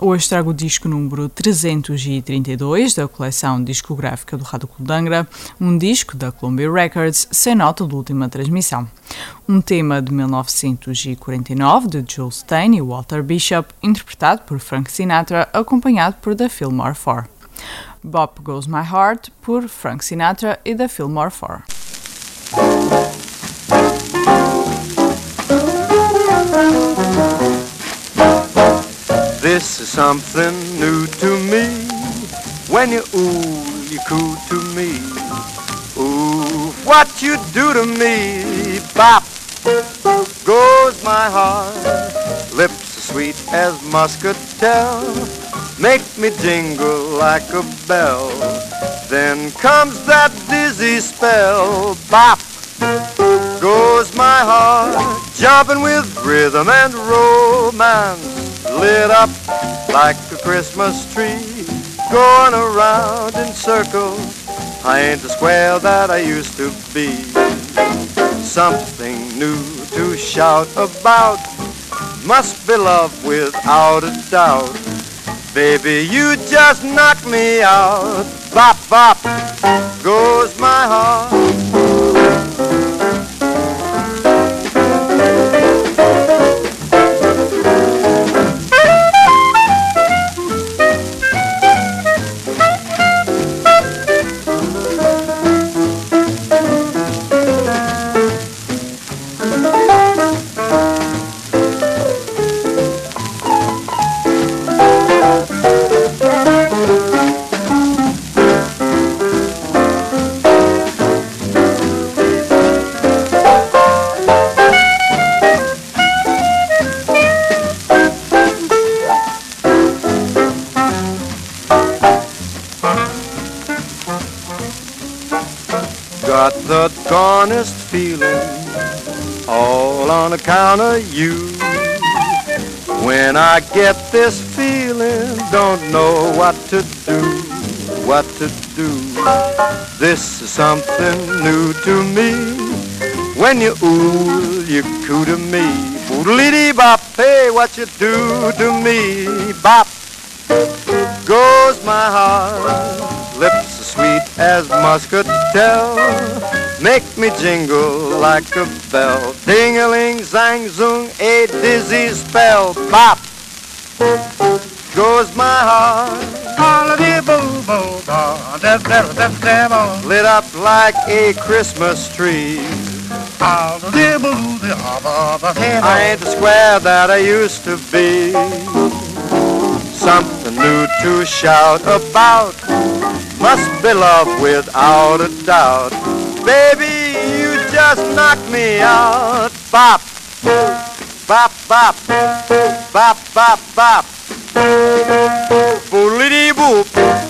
hoje trago o disco número 332 da coleção discográfica do Rádio Clube de Angra, um disco da Columbia Records sem nota de última transmissão. Um tema de 1949 de Jules Stein e Walter Bishop, interpretado por Frank Sinatra, acompanhado por The Fillmore Four. Bop Goes My Heart por Frank Sinatra e The Fillmore Four. This is something new to me. When you ooh, you coo to me. Ooh, what you do to me. Bop goes my heart. Lips as sweet as muscatel. Make me jingle like a bell. Then comes that dizzy spell. Bop goes my heart. Jumping with rhythm and romance lit up like a Christmas tree, going around in circles. I ain't the square that I used to be. Something new to shout about. Must be love without a doubt. Baby, you just knock me out. Bop, bop, goes my heart. The darnest feeling all on account of you. When I get this feeling, don't know what to do, what to do. This is something new to me. When you ooh, you coo to me. Oodly bop, hey, what you do to me, bop goes my heart. Lips as sweet as muscatel. Make me jingle like a bell. Ding-a-ling, zang, zoom, a dizzy spell. Bop goes my heart. Lit up like a Christmas tree. I ain't the square that I used to be. Something new to shout about. Must be love without a doubt. Baby, you just knocked me out. Bop, bop, bop, bop, bop, bop. Boolity boop